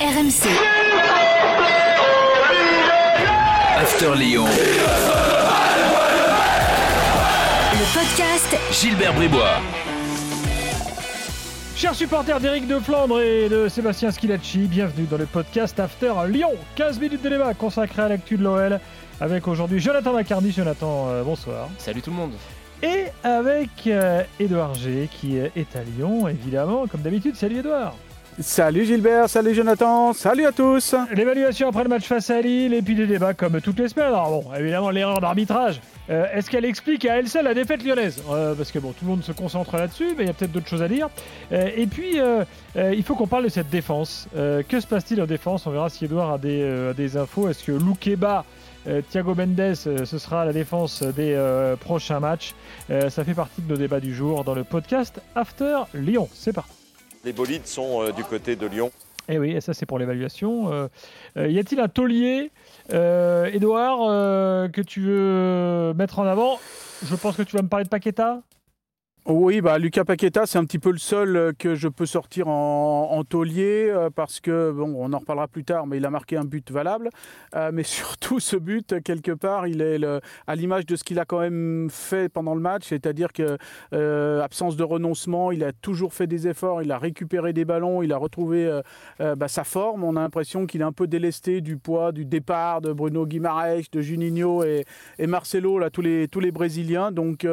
RMC. After Lyon. Le podcast Gilbert Bribois. Chers supporters d'Éric de Flandre et de Sébastien Schilacci, bienvenue dans le podcast After Lyon. 15 minutes de débat consacré à l'actu de l'OL avec aujourd'hui Jonathan Macardy. Jonathan, euh, bonsoir. Salut tout le monde. Et avec euh, Édouard G qui est à Lyon, évidemment, comme d'habitude. Salut Édouard. Salut Gilbert, salut Jonathan, salut à tous. L'évaluation après le match face à Lille et puis des débats comme toutes les semaines. Alors bon, évidemment l'erreur d'arbitrage. Euh, Est-ce qu'elle explique à elle seule la défaite lyonnaise? Euh, Parce que bon, tout le monde se concentre là-dessus, mais il y a peut-être d'autres choses à dire. Euh, et puis, il faut qu'on parle de cette défense. Que se passe-t-il en défense? On verra si Edouard a des, infos. Est-ce que Loukeba, Thiago Mendes, ce sera la défense des prochains matchs? Ça fait partie de nos débats du jour dans le podcast After Lyon. C'est parti. Les bolides sont euh, du côté de Lyon. Et oui, et ça c'est pour l'évaluation. Euh, euh, y a-t-il un taulier, Edouard, que tu veux mettre en avant? Je pense que tu vas me parler de Paqueta. Oui, bah Lucas Paqueta, c'est un petit peu le seul euh, que je peux sortir en, en taulier euh, parce que, bon, on en reparlera plus tard, mais il a marqué un but valable. Euh, mais surtout, ce but, quelque part, il est à l'image de ce qu'il a quand même fait pendant le match, c'est-à-dire que absence de renoncement, il a toujours fait des efforts, il a récupéré des ballons, il a retrouvé bah, sa forme. On a l'impression qu'il est un peu délesté du poids du départ de Bruno Guimaraes, de Juninho et, Marcelo, là, tous les, tous les Brésiliens. Donc,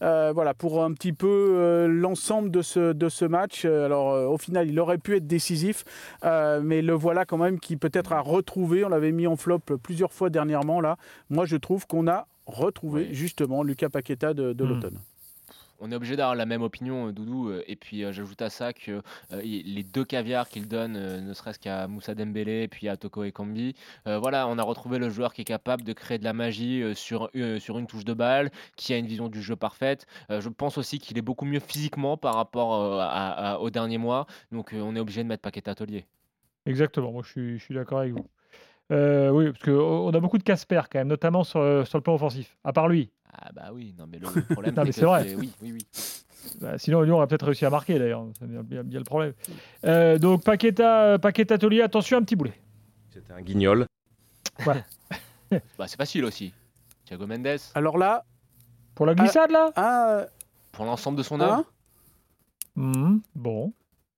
voilà, pour peu euh, l'ensemble de ce, de ce match. Euh, Alors, euh, au final, il aurait pu être décisif, mais le voilà quand même qui peut-être a retrouvé. On l'avait mis en flop plusieurs fois dernièrement, là. Moi, je trouve qu'on a retrouvé Oui. justement Lucas Paqueta de, de Hmm. l'automne. On est obligé d'avoir la même opinion, euh, Doudou. euh, Et puis euh, j'ajoute à ça que les deux caviars qu'il donne, ne serait-ce qu'à Moussa Dembélé et puis à Toko Ekambi, voilà, on a retrouvé le joueur qui est capable de créer de la magie sur, une touche de balle, qui a une vision du jeu parfaite. Je pense aussi qu'il est beaucoup mieux physiquement par rapport à- aux derniers mois. Donc on est obligé de mettre Paqueta Taulier. Exactement, moi je suis, d'accord avec vous. Oui, parce qu'on a beaucoup de Casper quand même, notamment sur le plan offensif. À part lui. Ah bah oui, non mais le, problème Non, mais c'est que vrai. c'est- Oui, oui, oui. Bah, sinon, Lyon aurait peut-être réussi à marquer d'ailleurs. C'est bien, bien- bien le problème. Euh, donc, Paqueta, Paqueta Taulier, attention, un petit boulet. C'était un guignol. Bah, c'est facile aussi. Thiago Mendes, Alors là, Pour la glissade là? ah, pour l'ensemble de son œuvre, Mhm, Bon.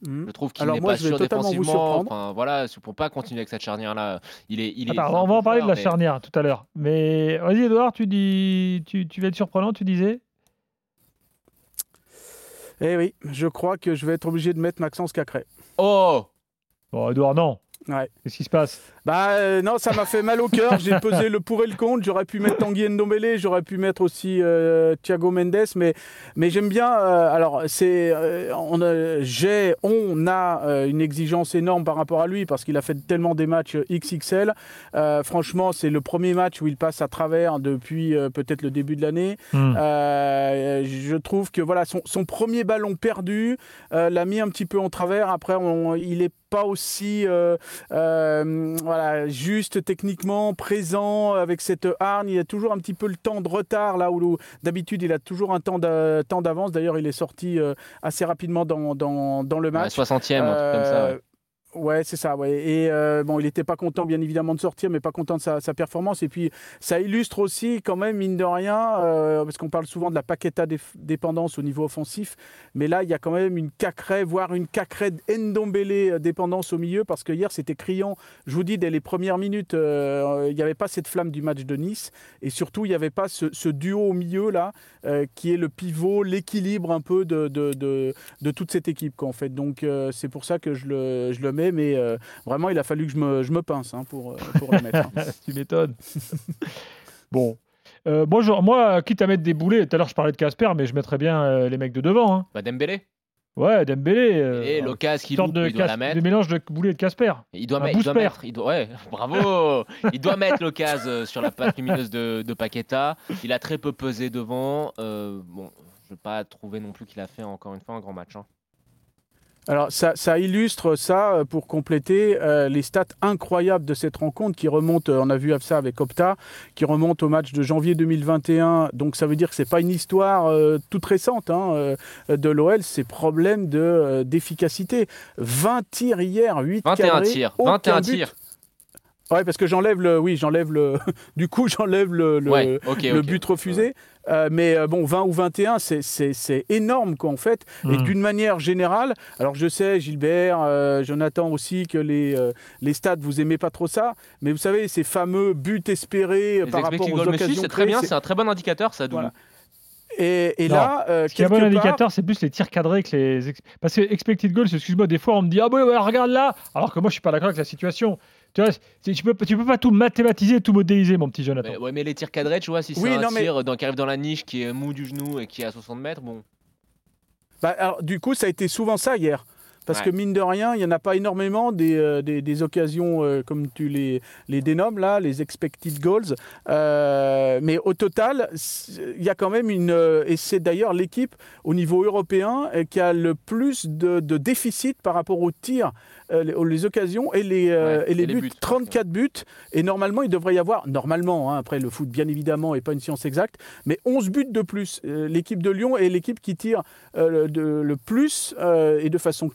Hmm. Je trouve qu'il Alors n'est moi, pas sûr défensivement. Enfin, voilà, pour pas continuer avec cette charnière-là. Il est, il est. Attends, un on va en parler de la mais- charnière tout à l'heure. Mais vas-y, Edouard, tu, dis, tu, tu vas être surprenant, tu disais Eh oui, je crois que je vais être obligé de mettre Maxence Cacré. Oh Bon, Edouard, non. Ouais. Qu'est-ce qui se passe? Bah euh, non, ça m'a fait mal au cœur. J'ai pesé le pour et le contre. J'aurais pu mettre Tanguy Ndombele, j'aurais pu mettre aussi euh, Thiago Mendes, mais mais j'aime bien. euh, alors c'est, on a, j'ai, on a une exigence énorme par rapport à lui parce qu'il a fait tellement des matchs XXL. Franchement, c'est le premier match où il passe à travers depuis peut-être le début de l'année. Hmm. Je trouve que voilà son, son premier ballon perdu l'a mis un petit peu en travers. Après, on- il est pas aussi euh, euh, voilà juste techniquement présent avec cette hargne. Il a toujours un petit peu le temps de retard là où d'habitude il a toujours un temps d'a- temps d'avance. D'ailleurs, il est sorti euh, assez rapidement dans, dans, dans le match. 60e, un truc comme ça. ouais. Ouais, c'est ça. Ouais. Et euh, bon, il n'était pas content, bien évidemment, de sortir, mais pas content de sa, performance. Et puis, ça illustre aussi, quand même, mine de rien, euh, parce qu'on parle souvent de la paqueta dépendance au niveau offensif, mais là, il y a quand même une cacrée, voire une cacrée Ndombele euh, dépendance au milieu, parce que hier, c'était criant. Je vous dis, dès les premières minutes, il n'y avait pas cette flamme du match de Nice, et surtout, il n'y avait pas ce, duo au milieu là, qui est le pivot, l'équilibre un peu de, de, de, toute cette équipe, en fait. Donc, c'est pour ça que je le, je le mets, mais euh, vraiment, il a fallu que je me, je me pince hein, pour, euh, pour le mettre. hein. tu m'étonnes. bon. Euh, moi, je- moi, quitte à mettre des boulets, tout à l'heure je parlais de Casper, mais je mettrais bien euh, les mecs de devant. hein. Bah, Dembélé. Ouais, Dembélé. euh, Et qu'il sorte loupe, de, il doit la mettre. de mélange de boulets et de Casper. Il doit, un mettre, il doit booster. mettre. Il doit, ouais, bravo. il doit mettre euh, sur la patte lumineuse de, de Paqueta. Il a très peu pesé devant. Euh, bon, je ne vais pas trouver non plus qu'il a fait encore une fois un grand match. hein. Alors ça, ça illustre ça euh, pour compléter euh, les stats incroyables de cette rencontre qui remonte, euh, on a vu ça avec Opta, qui remonte au match de janvier 2021. Donc ça veut dire que c'est pas une histoire euh, toute récente hein, euh, de l'OL, c'est problème de d'efficacité. 20 tirs hier, 8 21 cadrés, tirs. aucun 21 but. tirs. Ouais, parce que j'enlève le, oui, j'enlève le, du coup j'enlève le, le, Ouais, ok, le ok. but refusé. Euh, mais euh, bon, 20 ou 21, c'est- c'est c'est énorme quoi en fait. Et Mm. d'une manière générale, alors je sais, Gilbert, euh, Jonathan aussi, que les, euh, les stats, vous aimez pas trop ça. Mais vous savez, ces fameux buts espérés euh, Les par rapport expected aux occasions c'est très bien, c'est- c'est un très bon indicateur, ça. Voilà. Et, et là, euh, Ce qui est un bon part- indicateur, c'est plus les tirs cadrés que les. Parce que expected goals, excuse-moi, des fois on me dit Ah, bah, ouais, regarde là Alors que moi je suis pas d'accord avec la situation. Tu vois, tu peux, tu peux pas tout mathématiser, tout modéliser, mon petit Jonathan. Mais, ouais, mais les tirs cadrés, tu vois, si c'est Oui, un non, mais- tir dans- qui arrive dans la niche, qui est mou du genou et qui est à 60 mètres, bon. Bah, alors, du coup, ça a été souvent ça hier. Parce Ouais. que mine de rien, il n'y en a pas énormément des, euh, des, des occasions, euh, comme tu les, les dénommes là, les expected goals. Euh, mais au total, il y a quand même une... et c'est d'ailleurs l'équipe au niveau européen qui a le plus de, de déficit par rapport aux tirs, les, occasions et les, Ouais, et les et les buts. buts, 34 buts. Et normalement, il devrait y avoir, normalement, hein, après le foot bien évidemment n'est pas une science exacte, mais 11 buts de plus. L'équipe de Lyon est l'équipe qui tire de- le plus et de façon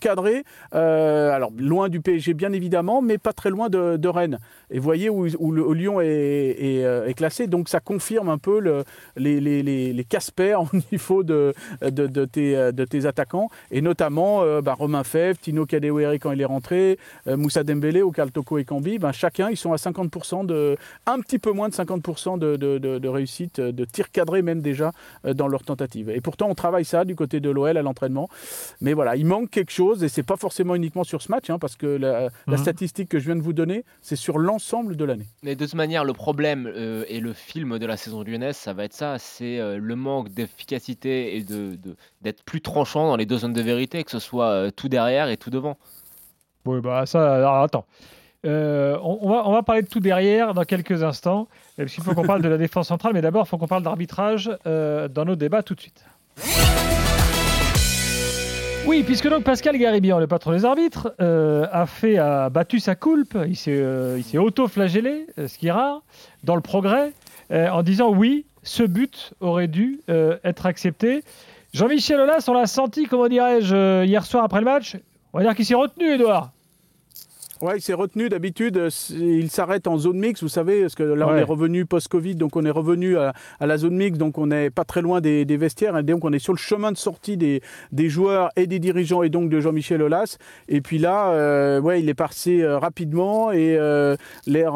euh, alors, loin du PSG, bien évidemment, mais pas très loin de, Rennes. Et voyez où, le Lyon euh, est classé. Donc, ça confirme un peu le- les, les, les, Casper au niveau de, tes, attaquants. Et notamment euh, bah, Romain Fèvre, Tino Kadewere quand il est rentré, euh, Moussa Dembélé ou Toko et Kambi. Ben, chacun, ils sont à 50%, de, un petit peu moins de 50% de, réussite, de tir cadré même déjà dans leur tentative. Et pourtant, on travaille ça du côté de l'OL à l'entraînement. Mais voilà, il manque quelque chose c'est pas forcément uniquement sur ce match, hein, parce que la, la Mhm. statistique que je viens de vous donner, c'est sur l'ensemble de l'année. Mais de toute manière, le problème euh, et le film de la saison lyonnaise, ça va être ça, c'est euh, le manque d'efficacité et de d'être plus tranchant dans les deux zones de vérité, que ce soit euh, tout derrière et tout devant. Oui, bah ça, alors attends. Euh, on, on va, on va parler de tout derrière dans quelques instants, parce qu'il faut qu'on parle de la défense centrale, mais d'abord, il faut qu'on parle d'arbitrage euh, dans nos débats tout de suite. Oui, puisque donc Pascal Garibian, le patron des arbitres, euh, a fait a battu sa coulpe, il s'est euh, il s'est auto-flagellé, euh, ce qui est rare, dans le progrès, en disant oui, ce but aurait dû être accepté. Jean-Michel Aulas, on l'a senti, comment dirais-je, hier soir après le match. On va dire qu'il s'est retenu, Edouard. Ouais, il s'est retenu d'habitude. euh, Il s'arrête en zone mix, vous savez, parce que là on est revenu post-Covid, donc on est revenu à, à la zone mix, donc on n'est pas très loin des, des vestiaires, et donc on est sur le chemin de sortie des, des joueurs et des dirigeants, et donc de Jean-Michel Aulas. Et puis là, euh, ouais, il est passé euh, rapidement et euh, l'air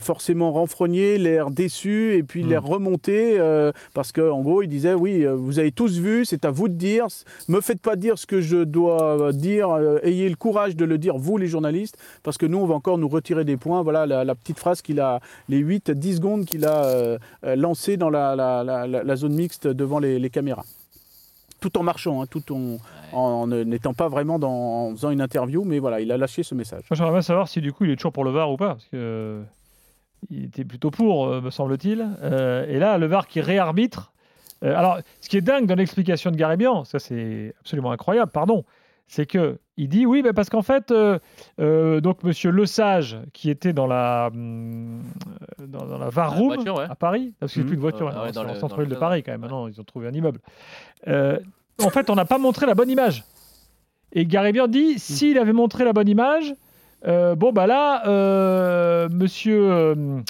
forcément renfrogné, l'air déçu, et puis l'air remonté, euh, parce qu'en gros, il disait oui, vous avez tous vu, c'est à vous de dire, me faites pas dire ce que je dois dire, ayez le courage de le dire, vous les journalistes parce que nous, on va encore nous retirer des points. Voilà la, la petite phrase qu'il a, les 8-10 secondes qu'il a euh, euh, lancées dans la, la- la- la- la zone mixte devant les, les caméras. Tout en marchant, hein, tout en, en n'étant pas vraiment dans, en faisant une interview, mais voilà, il a lâché ce message. Moi, j'aimerais bien savoir si du coup il est toujours pour le VAR ou pas, parce que euh, il était plutôt pour, euh, me semble-t-il. Euh, et là, le VAR qui réarbitre. euh, alors, ce qui est dingue dans l'explication de Garibian, ça c'est absolument incroyable, pardon, c'est que il dit oui, mais parce qu'en fait, euh, euh, donc Monsieur Le Sage, qui était dans la hum, euh, dans, dans la ouais. à Paris, parce qu'il n'y a Mhm. plus de voiture, maintenant, ouais, dans le- centre-ville le de Paris quand même. Maintenant, ils ont trouvé un immeuble. Euh, en fait, on n'a pas montré la bonne image. Et Garibian dit s'il avait montré la bonne image, euh, bon bah là, euh, Monsieur euh,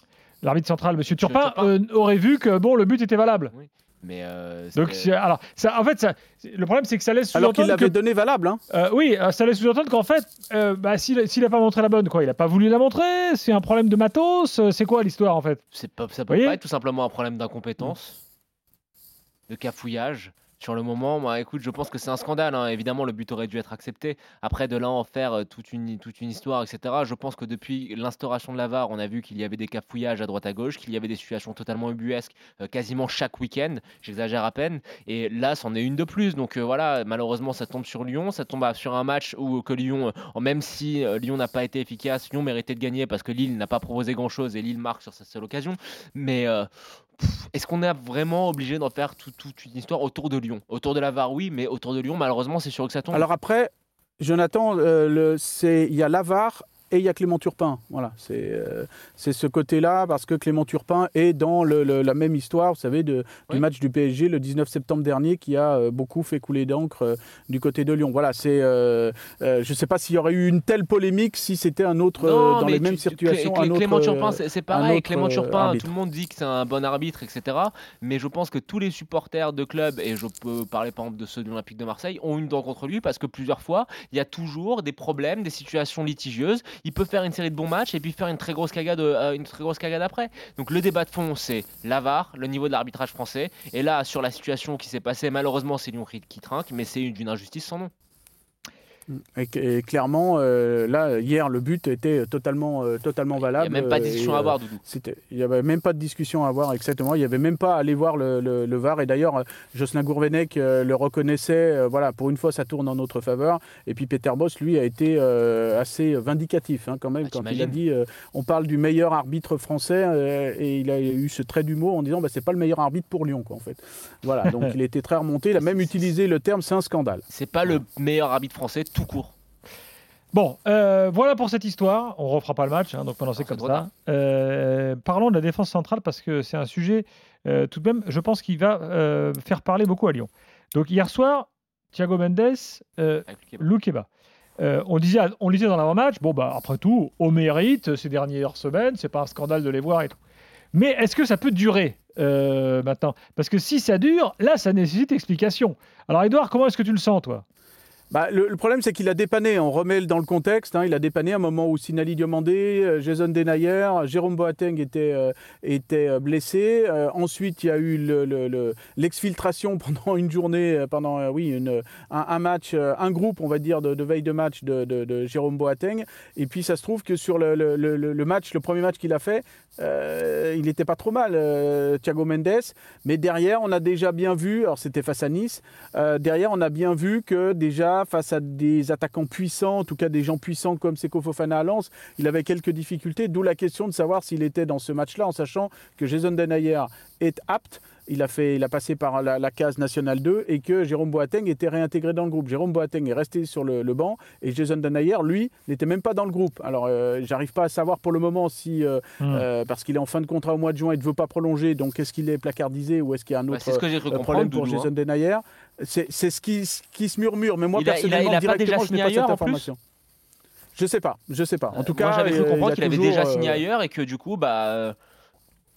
l'arbitre central, Monsieur Turpin, Turpin. euh, aurait vu que bon le but était valable. Mais euh, Donc alors ça, en fait, ça, le problème c'est que ça laisse Alors qu'il sous-entendre l'avait que donné valable. Hein. euh, oui, euh, ça laisse sous-entendre qu'en fait, euh, bah, s'il s'il a pas montré la bonne, quoi, il a pas voulu la montrer, c'est un problème de matos, c'est quoi l'histoire en fait? C'est pas, ça peut pas être tout simplement un problème d'incompétence, de cafouillage. Sur le moment, moi, écoute, je pense que c'est un scandale. hein. Évidemment, le but aurait dû être accepté. Après, de là en faire euh, toute une, histoire, etc. Je pense que depuis l'instauration de la VAR, on a vu qu'il y avait des cafouillages à droite à gauche, qu'il y avait des situations totalement ubuesques euh, quasiment chaque week-end. J'exagère à peine. Et là, c'en est une de plus. Donc euh, voilà, malheureusement, ça tombe sur Lyon. Ça tombe sur un match où que Lyon, même si Lyon n'a pas été efficace, Lyon méritait de gagner parce que Lille n'a pas proposé grand-chose et Lille marque sur sa seule occasion. Mais est-ce qu'on est vraiment obligé d'en faire tout- toute une histoire autour de Lyon? Autour de la VAR, oui, mais autour de Lyon, malheureusement, c'est sûr que ça tombe. Alors après, Jonathan, euh, il y a l'avare et il y a Clément Turpin. Voilà, c'est euh, ce côté-là, parce que Clément Turpin est dans le- le- la même histoire, vous savez, de, Oui. du match du PSG le 19 septembre dernier, qui a euh, beaucoup fait couler d'encre euh, du côté de Lyon. Voilà, c'est. euh, je ne sais pas s'il y aurait eu une telle polémique si c'était un autre, Non, dans les mêmes tu- situations. Clé- un autre, Clément Turpin, c'est pareil. autre, Clément Turpin, arbitre. tout le monde dit que c'est un bon arbitre, etc. Mais je pense que tous les supporters de club, et je peux parler par exemple de ceux de l'Olympique de Marseille, ont une dent contre lui parce que plusieurs fois, il y a toujours des problèmes, des situations litigieuses. Il peut faire une série de bons matchs et puis faire une très grosse cagade, euh, une très grosse cagade après. Donc le débat de fond, c'est l'avare, le niveau de l'arbitrage français. Et là, sur la situation qui s'est passée, malheureusement, c'est Lyon qui, trinque, mais c'est d'une injustice sans nom. Et, et clairement, euh, là, hier, le but était totalement, euh, totalement Il n'y valable. a même pas de euh, discussion et, à avoir, Doudou. Il n'y avait même pas de discussion à avoir, exactement. Il n'y avait même pas à aller voir le, le- le VAR. Et d'ailleurs, Jocelyn Gourvenec le reconnaissait. voilà, pour une fois, ça tourne en notre faveur. Et puis Peter Boss, lui, a été assez vindicatif hein, quand même Ah, quand il a dit on parle du meilleur arbitre français. et il a eu ce trait d'humour en disant bah, c'est pas le meilleur arbitre pour Lyon, quoi, en fait. Voilà, donc il était très remonté. Il a même utilisé le terme c'est un scandale. C'est pas le meilleur arbitre français tout court. Bon, euh, voilà pour cette histoire. On refera pas le match, hein, donc c'est Ah, c'est comme ça. Euh, parlons de la défense centrale parce que c'est un sujet euh, tout de même, je pense qu'il va faire parler beaucoup à Lyon. Donc hier soir, Thiago Mendes. Euh, on disait, on lisait dans l'avant-match, bon bah après tout, au mérite ces dernières semaines, c'est pas un scandale de les voir et tout. Mais est-ce que ça peut durer maintenant? Parce que si ça dure, là, ça nécessite explication. Alors Edouard, comment est-ce que tu le sens, toi? Bah, le, problème, c'est qu'il a dépanné. On remet dans le contexte. hein, il a dépanné à un moment où Sinali Diomandé, euh, Jason Denayer, Jérôme Boateng était, euh, était euh, blessé. Euh, ensuite, il y a eu le- le- le- l'exfiltration pendant une journée, pendant oui, un, match, un groupe, on va dire, de, veille de match de, de- Jérôme Boateng. Et puis, ça se trouve que sur le, match, le premier match qu'il a fait, il n'était pas trop mal, Thiago Mendes. Mais derrière, on a déjà bien vu, alors c'était face à Nice, derrière, on a bien vu que déjà, face à des attaquants puissants, en tout cas des gens puissants comme Seko Fofana à Lens, il avait quelques difficultés, d'où la question de savoir s'il était dans ce match-là, en sachant que Jason Denayer est apte. Il a, fait, il a passé par la, la case nationale 2 et que Jérôme Boateng était réintégré dans le groupe. Jérôme Boateng est resté sur le, le banc et Jason Denayer, lui, n'était même pas dans le groupe. Alors, euh, j'arrive pas à savoir pour le moment si, euh, Hmm. euh, parce qu'il est en fin de contrat au mois de juin, il ne veut pas prolonger, donc est-ce qu'il est placardisé ou est-ce qu'il y a un Bah, autre ce que euh, problème pour Doudou, hein. Jason Denayer C'est ce qui, ce qui se murmure, mais moi Il a- il a- personnellement, il a directement, je n'ai pas cette information. Je sais pas, je sais pas. En tout Euh, cas, moi j'avais cru comprendre qu'il avait déjà signé euh, ailleurs et que du coup, bah, euh,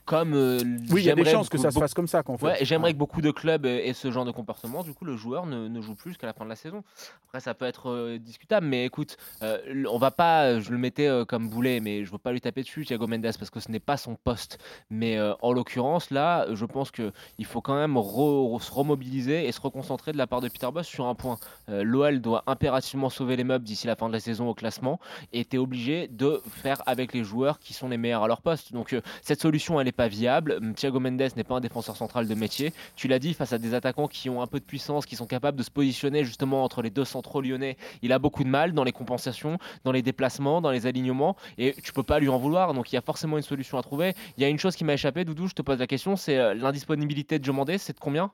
comme euh, Oui, il y a des chances que ça se fasse comme ça, qu'en fait. Ouais, j'aimerais que beaucoup de clubs aient ce genre de comportement. Du coup, le joueur ne, ne joue plus jusqu'à la fin de la saison. Après, ça peut être euh, discutable, mais écoute, euh, on va pas. Je le mettais euh, comme boulet, mais je veux pas lui taper dessus, Thiago Mendes, parce que ce n'est pas son poste. Mais euh, en l'occurrence, là, je pense que il faut quand même re- se remobiliser et se reconcentrer de la part de Peter Boss sur un point. Euh, L'OL doit impérativement sauver les meubles d'ici la fin de la saison au classement, et tu es obligé de faire avec les joueurs qui sont les meilleurs à leur poste. Donc euh, cette solution, elle n'est pas viable. Thiago Mendes n'est pas un défenseur central de métier. Tu l'as dit, face à des attaquants qui ont un peu de puissance, qui sont capables de se positionner justement entre les deux centraux lyonnais, il a beaucoup de mal dans les compensations, dans les déplacements, dans les alignements, et tu peux pas lui en vouloir. Donc il y a forcément une solution à trouver. Il y a une chose qui m'a échappé, Doudou, je te pose la question, c'est euh, l'indisponibilité de Diomandé, c'est de combien?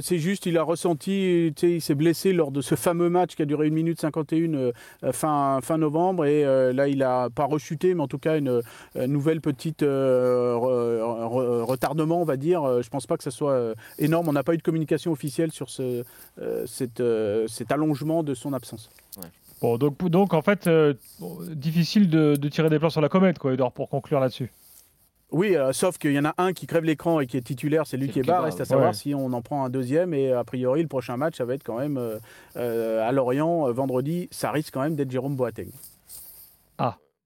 C'est juste, il a ressenti, il s'est blessé lors de ce fameux match qui a duré 1 minute 51 euh, euh, fin, fin novembre. Et euh, là, il a pas rechuté, mais en tout cas, une, nouvelle petite euh, re- re- retardement, on va dire. Je pense pas que ça soit énorme. On n'a pas eu de communication officielle sur ce, euh, cette, euh, cet allongement de son absence. Bon, donc, donc en fait, euh, difficile de, de tirer des plans sur la comète, quoi, Edouard, pour conclure là-dessus. Oui, euh, sauf qu'il y en a un qui crève l'écran et qui est titulaire, c'est lui qui est. Reste à savoir Ouais. si on en prend un deuxième. Et a priori, le prochain match, ça va être quand même euh, euh, à Lorient, vendredi. Ça risque quand même d'être Jérôme Boateng.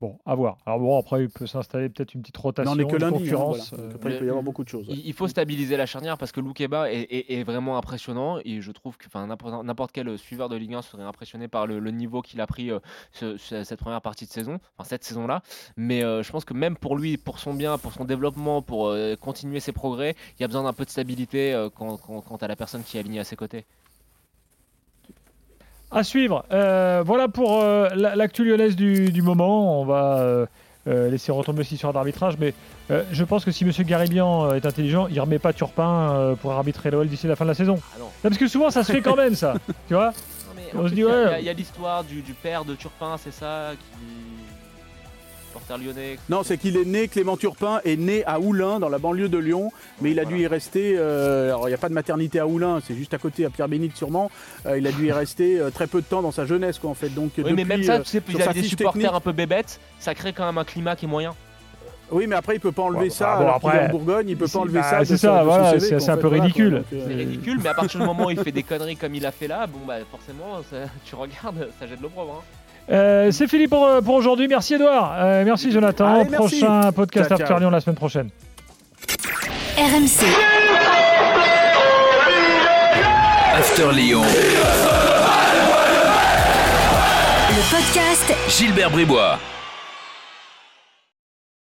Bon, à voir. Alors bon, après, il peut s'installer peut-être une petite rotation, Non, on n'est que lundi. hein, voilà. Euh, après, il peut y avoir beaucoup de choses. ouais. Il faut stabiliser la charnière parce que Loukeba est, est- est vraiment impressionnant et je trouve que n'importe quel suiveur de Ligue 1 serait impressionné par le, le niveau qu'il a pris euh, ce- ce- cette première partie de saison, enfin cette saison-là. Mais euh, je pense que même pour lui, pour son bien, pour son développement, pour euh, continuer ses progrès, il y a besoin d'un peu de stabilité euh, quand, quand, quand à la personne qui est alignée à ses côtés. À suivre. Euh, voilà pour euh, la- l'actu lyonnaise du, du moment. On va euh, laisser retomber aussi sur l'arbitrage. Mais je pense que si M. Garibian est intelligent, il remet pas Turpin pour arbitrer l'OL d'ici la fin de la saison. Ah non. Non, Parce que souvent, ça se fait quand même, ça. Tu vois? Il y a- ouais. y a- l'histoire du, du père de Turpin, c'est ça qui. Lyonnais. Non, c'est qu'il est né, Clément Turpin est né à Oulin, dans la banlieue de Lyon, mais il a dû y rester. euh, alors, il n'y a pas de maternité à Oulin, c'est juste à côté, à Pierre-Bénite sûrement. Euh, il a dû y rester euh, très peu de temps dans sa jeunesse, quoi, en fait. Donc, Oui, mais même ça, tu sais, il a des supporters technique- un peu bébêtes, ça crée quand même un climat qui est moyen. Oui, mais après, il peut pas enlever Ouais, ça. bah, bon, alors qu'il est après, en Bourgogne, il peut c'est- pas enlever bah, ça. c'est ça, voilà, c'est- un fait, peu voilà, ridicule. C'est euh, ridicule, mais à partir du moment où il fait des conneries comme il a fait là, bon bah forcément, ça- tu regardes, ça jette l'opprobre. Hein. Euh, c'est fini pour, pour aujourd'hui. Merci Edouard. Euh, merci Jonathan. Allez, merci. Prochain podcast Ciao, After. Lyon la semaine prochaine. RMC, After Lyon. le podcast Gilbert Bribois.